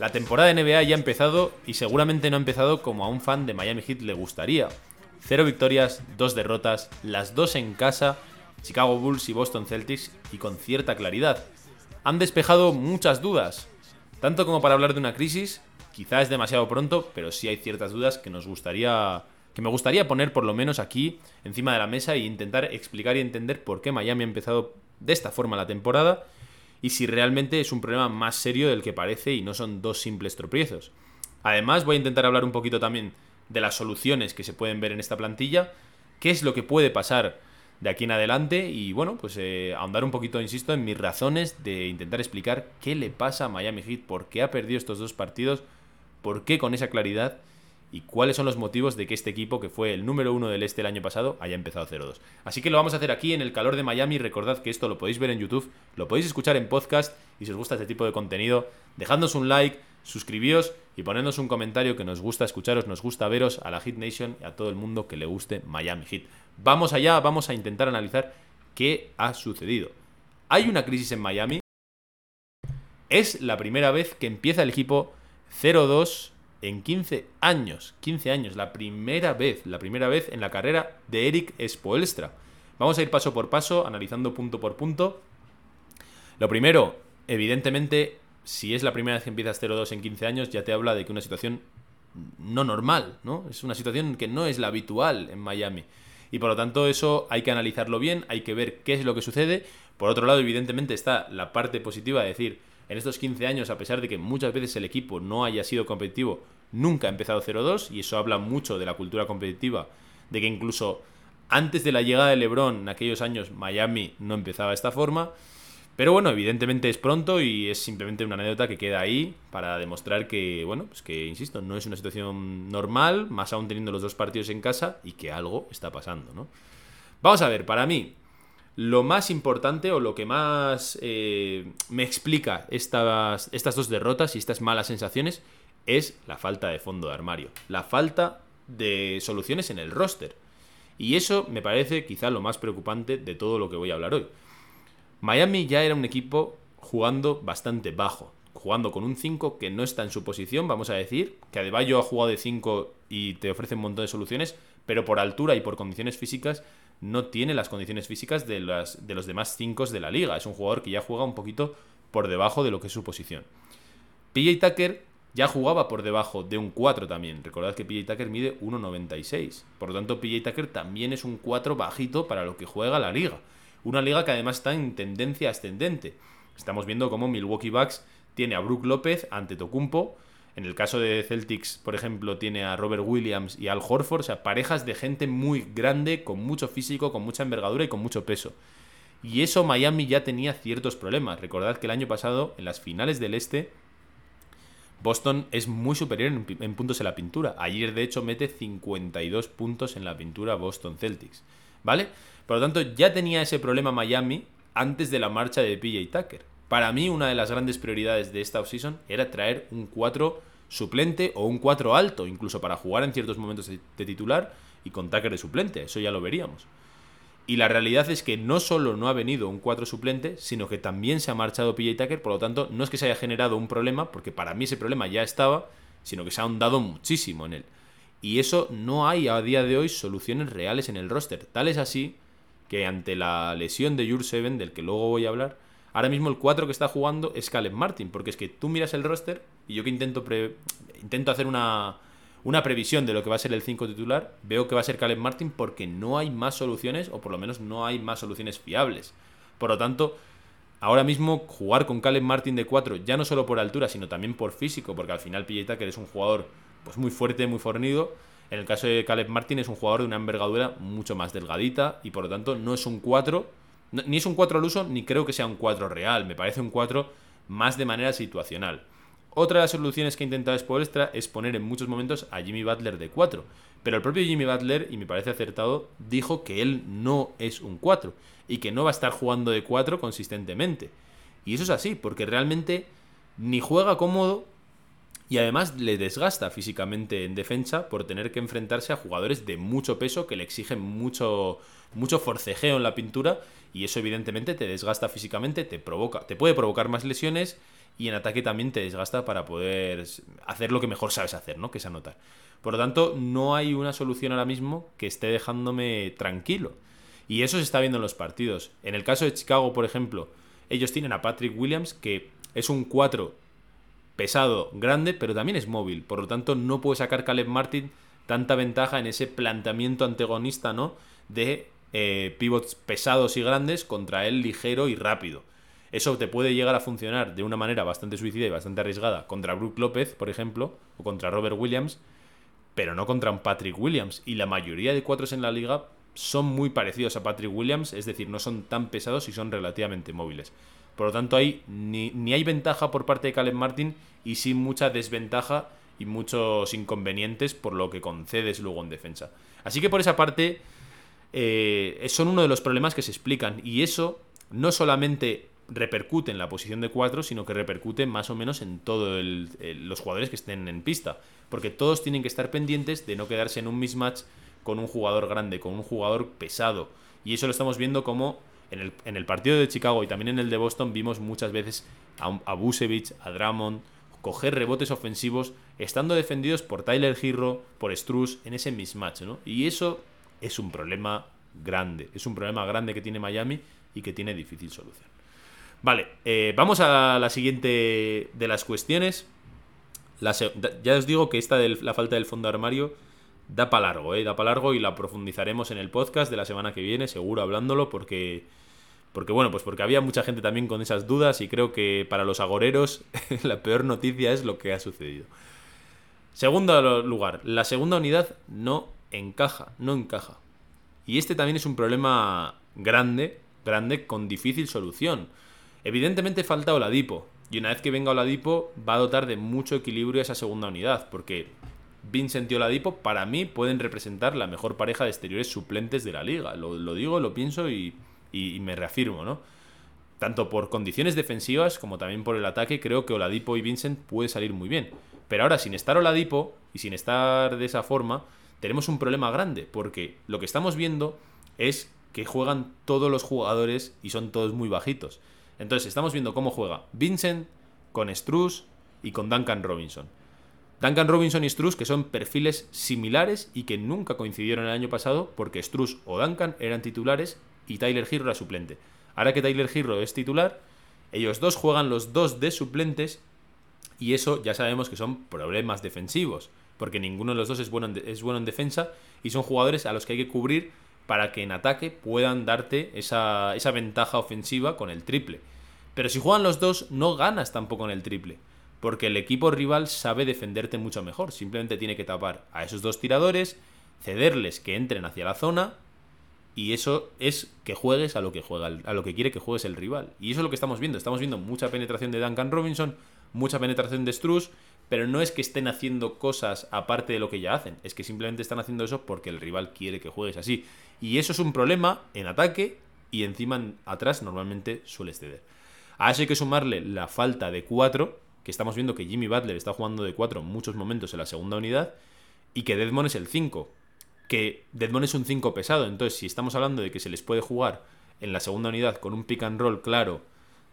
La temporada de NBA ya ha empezado y seguramente no ha empezado como a un fan de Miami Heat le gustaría. Cero victorias, dos derrotas, las dos en casa, Chicago Bulls y Boston Celtics y con cierta claridad. Han despejado muchas dudas, tanto como para hablar de una crisis, quizá es demasiado pronto, pero sí hay ciertas dudas que nos gustaría que me gustaría poner por lo menos aquí encima de la mesa e intentar explicar y entender por qué Miami ha empezado de esta forma la temporada y si realmente es un problema más serio del que parece y no son dos simples tropiezos. Además, voy a intentar hablar un poquito también de las soluciones que se pueden ver en esta plantilla, qué es lo que puede pasar de aquí en adelante y bueno, pues eh, ahondar un poquito, insisto, en mis razones de intentar explicar qué le pasa a Miami Heat, por qué ha perdido estos dos partidos, por qué con esa claridad y cuáles son los motivos de que este equipo, que fue el número uno del este el año pasado, haya empezado 0-2. Así que lo vamos a hacer aquí en el calor de Miami. Recordad que esto lo podéis ver en YouTube, lo podéis escuchar en podcast y si os gusta este tipo de contenido, dejadnos un like, suscribíos y ponednos un comentario que nos gusta escucharos, nos gusta veros a la Hit Nation y a todo el mundo que le guste Miami Heat. Vamos allá, vamos a intentar analizar qué ha sucedido. Hay una crisis en Miami. Es la primera vez que empieza el equipo 0-2 en 15 años. 15 años, la primera vez, la primera vez en la carrera de Eric Spoelstra. Vamos a ir paso por paso, analizando punto por punto. Lo primero, evidentemente, si es la primera vez que empiezas 0-2 en 15 años, ya te habla de que una situación no normal, ¿no? Es una situación que no es la habitual en Miami. Y por lo tanto, eso hay que analizarlo bien, hay que ver qué es lo que sucede. Por otro lado, evidentemente, está la parte positiva de decir, en estos 15 años, a pesar de que muchas veces el equipo no haya sido competitivo, nunca ha empezado 0-2 y eso habla mucho de la cultura competitiva, de que incluso antes de la llegada de LeBron en aquellos años Miami no empezaba de esta forma. Pero bueno, evidentemente es pronto y es simplemente una anécdota que queda ahí para demostrar que, bueno, pues que, insisto, no es una situación normal, más aún teniendo los dos partidos en casa y que algo está pasando, ¿no? Vamos a ver, para mí, lo más importante o lo que más eh, me explica estas, estas dos derrotas y estas malas sensaciones es la falta de fondo de armario, la falta de soluciones en el roster. Y eso me parece quizá lo más preocupante de todo lo que voy a hablar hoy. Miami ya era un equipo jugando bastante bajo, jugando con un 5 que no está en su posición, vamos a decir, que Adebayo ha jugado de 5 y te ofrece un montón de soluciones, pero por altura y por condiciones físicas no tiene las condiciones físicas de, las, de los demás 5 de la liga. Es un jugador que ya juega un poquito por debajo de lo que es su posición. PJ Tucker ya jugaba por debajo de un 4 también. Recordad que PJ Tucker mide 1,96. Por lo tanto, PJ Tucker también es un 4 bajito para lo que juega la liga. Una liga que además está en tendencia ascendente. Estamos viendo cómo Milwaukee Bucks tiene a Brook López ante Tocumpo. En el caso de Celtics, por ejemplo, tiene a Robert Williams y Al Horford, o sea, parejas de gente muy grande, con mucho físico, con mucha envergadura y con mucho peso. Y eso Miami ya tenía ciertos problemas. Recordad que el año pasado, en las finales del Este, Boston es muy superior en, puntos en la pintura. Ayer, de hecho, mete 52 puntos en la pintura Boston Celtics. ¿Vale? Por lo tanto, ya tenía ese problema Miami antes de la marcha de PJ Tucker. Para mí, una de las grandes prioridades de esta offseason era traer un 4 suplente o un 4 alto, incluso para jugar en ciertos momentos de, titular y con Tucker de suplente. Eso ya lo veríamos. Y la realidad es que no solo no ha venido un 4 suplente, sino que también se ha marchado PJ Tucker, por lo tanto, no es que se haya generado un problema, porque para mí ese problema ya estaba, sino que se ha ahondado muchísimo en él. Y eso no hay a día de hoy soluciones reales en el roster. Tal es así que ante la lesión de Jure Seven, del que luego voy a hablar, ahora mismo el 4 que está jugando es Caleb Martin, porque es que tú miras el roster y yo que intento, intento hacer una, una previsión de lo que va a ser el 5 titular, veo que va a ser Caleb Martin porque no hay más soluciones, o por lo menos no hay más soluciones fiables. Por lo tanto, ahora mismo jugar con Caleb Martin de 4, ya no solo por altura, sino también por físico, porque al final Pilleta, que es un jugador pues muy fuerte, muy fornido, en el caso de Caleb Martin es un jugador de una envergadura mucho más delgadita y por lo tanto no es un 4, ni es un 4 al uso, ni creo que sea un 4 real, me parece un 4 más de manera situacional. Otra de las soluciones que ha intentado Spoelstra es poner en muchos momentos a Jimmy Butler de 4. Pero el propio Jimmy Butler, y me parece acertado, dijo que él no es un 4 y que no va a estar jugando de 4 consistentemente. Y eso es así, porque realmente ni juega cómodo y además le desgasta físicamente en defensa por tener que enfrentarse a jugadores de mucho peso que le exigen mucho, mucho forcejeo en la pintura y eso evidentemente te desgasta físicamente, te provoca, te puede provocar más lesiones y en ataque también te desgasta para poder hacer lo que mejor sabes hacer, ¿no? Que es anotar. Por lo tanto, no hay una solución ahora mismo que esté dejándome tranquilo. Y eso se está viendo en los partidos. En el caso de Chicago, por ejemplo, ellos tienen a Patrick Williams, que es un 4 pesado, grande, pero también es móvil. Por lo tanto, no puede sacar Caleb Martin tanta ventaja en ese planteamiento antagonista, ¿no? De eh, pivots pesados y grandes contra él ligero y rápido. Eso te puede llegar a funcionar de una manera bastante suicida y bastante arriesgada contra Brook López, por ejemplo, o contra Robert Williams, pero no contra un Patrick Williams. Y la mayoría de cuatros en la liga son muy parecidos a Patrick Williams, es decir, no son tan pesados y son relativamente móviles. Por lo tanto, hay, ni, ni hay ventaja por parte de Caleb Martin y sí mucha desventaja y muchos inconvenientes por lo que concedes luego en defensa. Así que por esa parte eh, son uno de los problemas que se explican y eso no solamente repercute en la posición de 4, sino que repercute más o menos en todos los jugadores que estén en pista. Porque todos tienen que estar pendientes de no quedarse en un mismatch con un jugador grande, con un jugador pesado. Y eso lo estamos viendo como en el, partido de Chicago y también en el de Boston vimos muchas veces a, a Busevich, a Drummond, coger rebotes ofensivos estando defendidos por Tyler Hero, por Struz en ese mismatch, ¿no? Y eso es un problema grande, es un problema grande que tiene Miami y que tiene difícil solución. Vale, eh, vamos a la siguiente de las cuestiones. ya os digo que esta de la falta del fondo armario da para largo, eh, da para largo y la profundizaremos en el podcast de la semana que viene, seguro hablándolo, porque, porque bueno, pues porque había mucha gente también con esas dudas y creo que para los agoreros la peor noticia es lo que ha sucedido. Segundo lugar, la segunda unidad no encaja, no encaja. Y este también es un problema grande, grande con difícil solución. Evidentemente falta Oladipo, y una vez que venga Oladipo va a dotar de mucho equilibrio a esa segunda unidad, porque Vincent y Oladipo para mí pueden representar la mejor pareja de exteriores suplentes de la liga. Lo, digo, lo pienso y, y, me reafirmo, ¿no? Tanto por condiciones defensivas como también por el ataque, creo que Oladipo y Vincent puede salir muy bien. Pero ahora, sin estar Oladipo y sin estar de esa forma, tenemos un problema grande, porque lo que estamos viendo es que juegan todos los jugadores y son todos muy bajitos. Entonces estamos viendo cómo juega Vincent con Struz y con Duncan Robinson. Duncan Robinson y Struz que son perfiles similares y que nunca coincidieron el año pasado porque Struz o Duncan eran titulares y Tyler Hero era suplente. Ahora que Tyler Hero es titular, ellos dos juegan los dos de suplentes y eso ya sabemos que son problemas defensivos porque ninguno de los dos es bueno, en es bueno en defensa y son jugadores a los que hay que cubrir para que en ataque puedan darte esa, esa ventaja ofensiva con el triple. Pero si juegan los dos, no ganas tampoco en el triple. Porque el equipo rival sabe defenderte mucho mejor. Simplemente tiene que tapar a esos dos tiradores, cederles que entren hacia la zona. Y eso es que juegues a lo que juega, a lo que quiere que juegues el rival. Y eso es lo que estamos viendo. Estamos viendo mucha penetración de Duncan Robinson, mucha penetración de Struz, pero no es que estén haciendo cosas aparte de lo que ya hacen, es que simplemente están haciendo eso porque el rival quiere que juegues así. Y eso es un problema en ataque y encima atrás normalmente suele ceder. A eso hay que sumarle la falta de 4, que estamos viendo que Jimmy Butler está jugando de 4 en muchos momentos en la segunda unidad, y que Deadmon es el 5. Que Deadmon es un 5 pesado, entonces si estamos hablando de que se les puede jugar en la segunda unidad con un pick and roll claro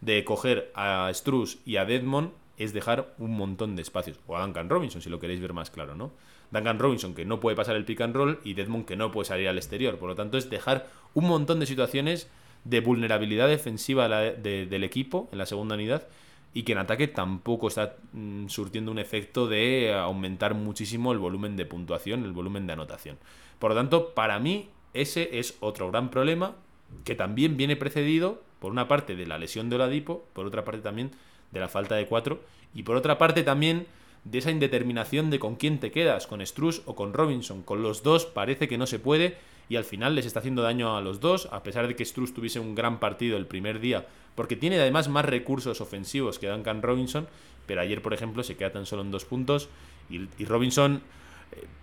de coger a Struz y a Deadmon, es dejar un montón de espacios. O a Duncan Robinson, si lo queréis ver más claro, ¿no? Duncan Robinson que no puede pasar el pick and roll y Deadmond que no puede salir al exterior. Por lo tanto, es dejar un montón de situaciones de vulnerabilidad defensiva del equipo en la segunda unidad y que en ataque tampoco está mm, surtiendo un efecto de aumentar muchísimo el volumen de puntuación, el volumen de anotación. Por lo tanto, para mí ese es otro gran problema que también viene precedido por una parte de la lesión de Oladipo, por otra parte también de la falta de cuatro. Y por otra parte también de esa indeterminación de con quién te quedas, con Struz o con Robinson. Con los dos parece que no se puede y al final les está haciendo daño a los dos, a pesar de que Struz tuviese un gran partido el primer día, porque tiene además más recursos ofensivos que Duncan Robinson, pero ayer, por ejemplo, se queda tan solo en dos puntos y, Robinson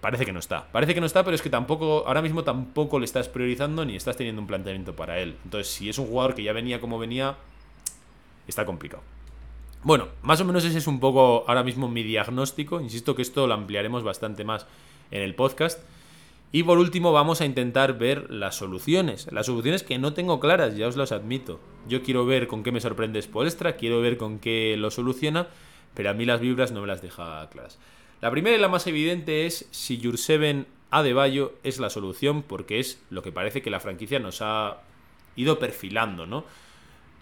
parece que no está. Parece que no está, pero es que tampoco, ahora mismo tampoco le estás priorizando ni estás teniendo un planteamiento para él. Entonces, si es un jugador que ya venía como venía, está complicado. Bueno, más o menos ese es un poco ahora mismo mi diagnóstico. Insisto que esto lo ampliaremos bastante más en el podcast. Y por último vamos a intentar ver las soluciones. Las soluciones que no tengo claras, ya os las admito. Yo quiero ver con qué me sorprende Spolstra, quiero ver con qué lo soluciona, pero a mí las vibras no me las deja claras. La primera y la más evidente es si Jurseven Adebayo es la solución, porque es lo que parece que la franquicia nos ha ido perfilando, ¿no?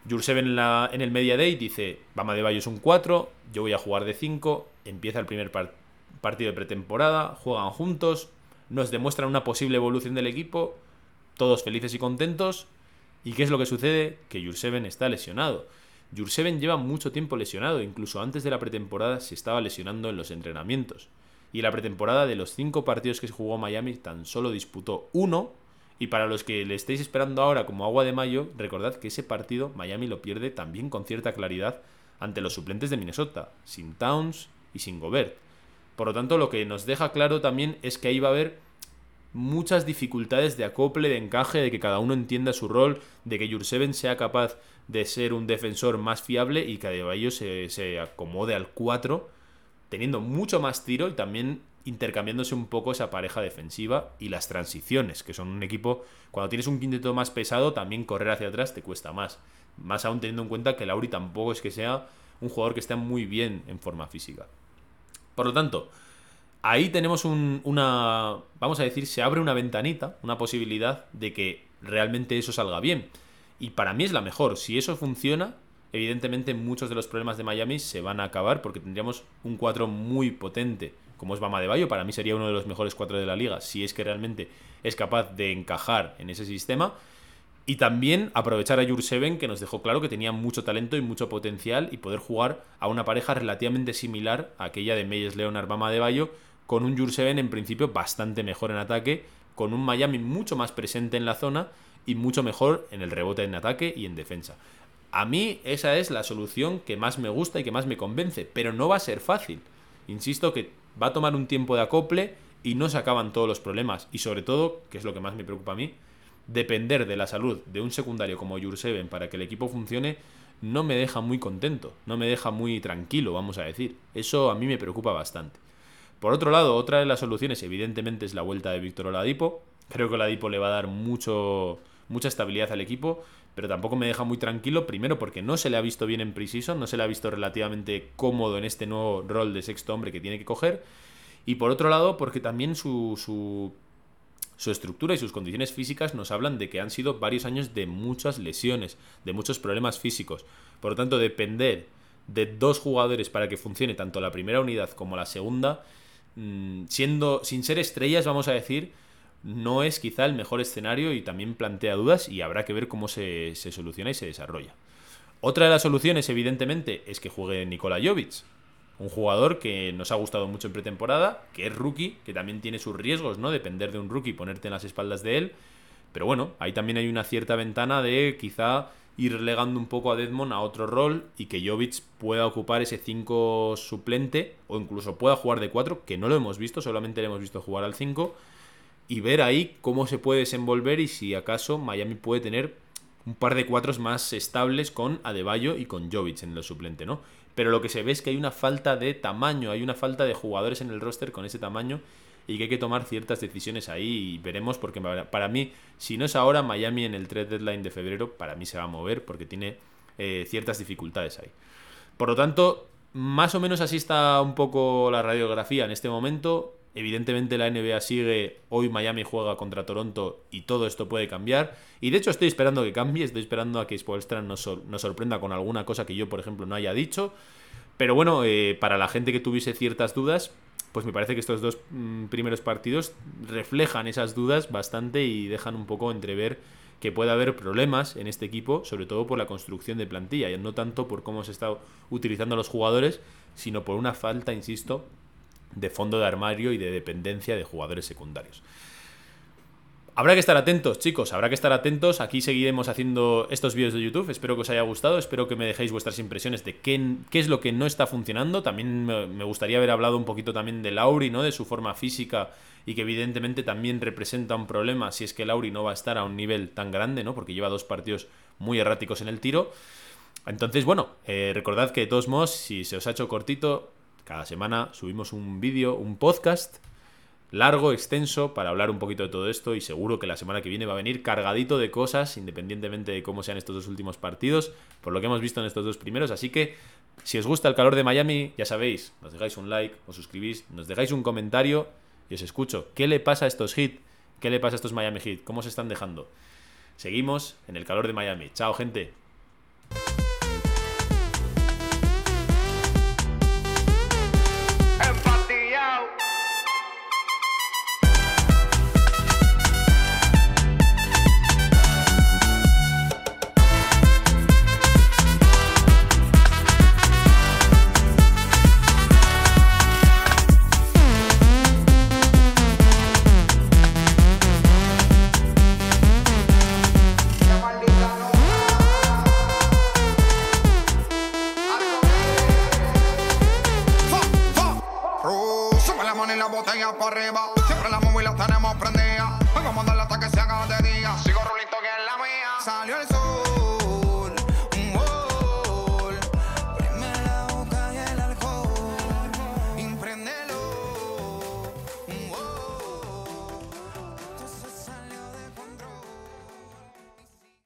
Jurseven en, en el Media Day dice, Bama Adebayo es un 4, yo voy a jugar de 5, empieza el primer partido de pretemporada, juegan juntos, nos demuestran una posible evolución del equipo, todos felices y contentos, ¿y qué es lo que sucede? Que Jurseven está lesionado. Jurseven lleva mucho tiempo lesionado, incluso antes de la pretemporada se estaba lesionando en los entrenamientos. Y la pretemporada de los cinco partidos que se jugó Miami tan solo disputó uno. Y para los que le estéis esperando ahora como agua de mayo, recordad que ese partido Miami lo pierde también con cierta claridad ante los suplentes de Minnesota, sin Towns y sin Gobert. Por lo tanto, lo que nos deja claro también es que ahí va a haber muchas dificultades de acople, de encaje, de que cada uno entienda su rol, de que Jurseven sea capaz de ser un defensor más fiable y que Adebayo se, se acomode al 4, teniendo mucho más tiro y también intercambiándose un poco esa pareja defensiva y las transiciones, que son un equipo, cuando tienes un quinteto más pesado, también correr hacia atrás te cuesta más. Más aún teniendo en cuenta que Lauri tampoco es que sea un jugador que esté muy bien en forma física. Por lo tanto, ahí tenemos una, vamos a decir, se abre una ventanita, una posibilidad de que realmente eso salga bien. Y para mí es la mejor. Si eso funciona, evidentemente muchos de los problemas de Miami se van a acabar porque tendríamos un 4 muy potente, como es Bama de Bayo. Para mí sería uno de los mejores 4 de la liga, si es que realmente es capaz de encajar en ese sistema. Y también aprovechar a Jurseven, que nos dejó claro que tenía mucho talento y mucho potencial, y poder jugar a una pareja relativamente similar a aquella de Meyers Leonard Bama de Bayo, con un Jurseven en principio bastante mejor en ataque, con un Miami mucho más presente en la zona y mucho mejor en el rebote en ataque y en defensa. A mí esa es la solución que más me gusta y que más me convence, pero no va a ser fácil. Insisto que va a tomar un tiempo de acople y no se acaban todos los problemas. Y sobre todo, que es lo que más me preocupa a mí, depender de la salud de un secundario como Jurseven para que el equipo funcione no me deja muy contento, no me deja muy tranquilo, vamos a decir. Eso a mí me preocupa bastante. Por otro lado, otra de las soluciones evidentemente es la vuelta de Víctor Oladipo. Creo que Oladipo le va a dar mucho mucha estabilidad al equipo, pero tampoco me deja muy tranquilo, primero porque no se le ha visto bien en Precision, no se le ha visto relativamente cómodo en este nuevo rol de sexto hombre que tiene que coger, y por otro lado porque también su, su, su estructura y sus condiciones físicas nos hablan de que han sido varios años de muchas lesiones, de muchos problemas físicos, por lo tanto depender de dos jugadores para que funcione tanto la primera unidad como la segunda, mm, siendo sin ser estrellas, vamos a decir, no es quizá el mejor escenario y también plantea dudas y habrá que ver cómo se, soluciona y se desarrolla. Otra de las soluciones, evidentemente, es que juegue Nikola Jovic, un jugador que nos ha gustado mucho en pretemporada, que es rookie, que también tiene sus riesgos, ¿no? Depender de un rookie y ponerte en las espaldas de él. Pero bueno, ahí también hay una cierta ventana de quizá ir relegando un poco a Deadmond a otro rol y que Jovic pueda ocupar ese 5 suplente o incluso pueda jugar de 4, que no lo hemos visto, solamente le hemos visto jugar al 5 y ver ahí cómo se puede desenvolver y si acaso Miami puede tener un par de cuatros más estables con Adebayo y con Jovic en el suplente, ¿no? Pero lo que se ve es que hay una falta de tamaño, hay una falta de jugadores en el roster con ese tamaño y que hay que tomar ciertas decisiones ahí y veremos porque para mí, si no es ahora, Miami en el trade deadline de febrero, para mí se va a mover porque tiene eh, ciertas dificultades ahí. Por lo tanto, más o menos así está un poco la radiografía en este momento. Evidentemente la NBA sigue, hoy Miami juega contra Toronto y todo esto puede cambiar. Y de hecho estoy esperando que cambie, estoy esperando a que Spolstra nos, nos sorprenda con alguna cosa que yo, por ejemplo, no haya dicho. Pero bueno, eh, para la gente que tuviese ciertas dudas, pues me parece que estos dos mm, primeros partidos reflejan esas dudas bastante y dejan un poco entrever que puede haber problemas en este equipo, sobre todo por la construcción de plantilla, y no tanto por cómo se está utilizando los jugadores, sino por una falta, insisto, de fondo de armario y de dependencia de jugadores secundarios. Habrá que estar atentos, chicos, habrá que estar atentos. Aquí seguiremos haciendo estos vídeos de YouTube. Espero que os haya gustado, espero que me dejéis vuestras impresiones de qué, qué es lo que no está funcionando. También me, gustaría haber hablado un poquito también de Lauri, ¿no? De su forma física y que evidentemente también representa un problema si es que Lauri no va a estar a un nivel tan grande, ¿no? Porque lleva dos partidos muy erráticos en el tiro. Entonces, bueno, eh, recordad que de todos modos, si se os ha hecho cortito, cada semana subimos un vídeo, un podcast largo, extenso, para hablar un poquito de todo esto y seguro que la semana que viene va a venir cargadito de cosas, independientemente de cómo sean estos dos últimos partidos, por lo que hemos visto en estos dos primeros. Así que, si os gusta el calor de Miami, ya sabéis, nos dejáis un like, os suscribís, nos dejáis un comentario y os escucho. ¿Qué le pasa a estos hits? ¿Qué le pasa a estos Miami Heat? ¿Cómo se están dejando? Seguimos en el calor de Miami. Chao, gente.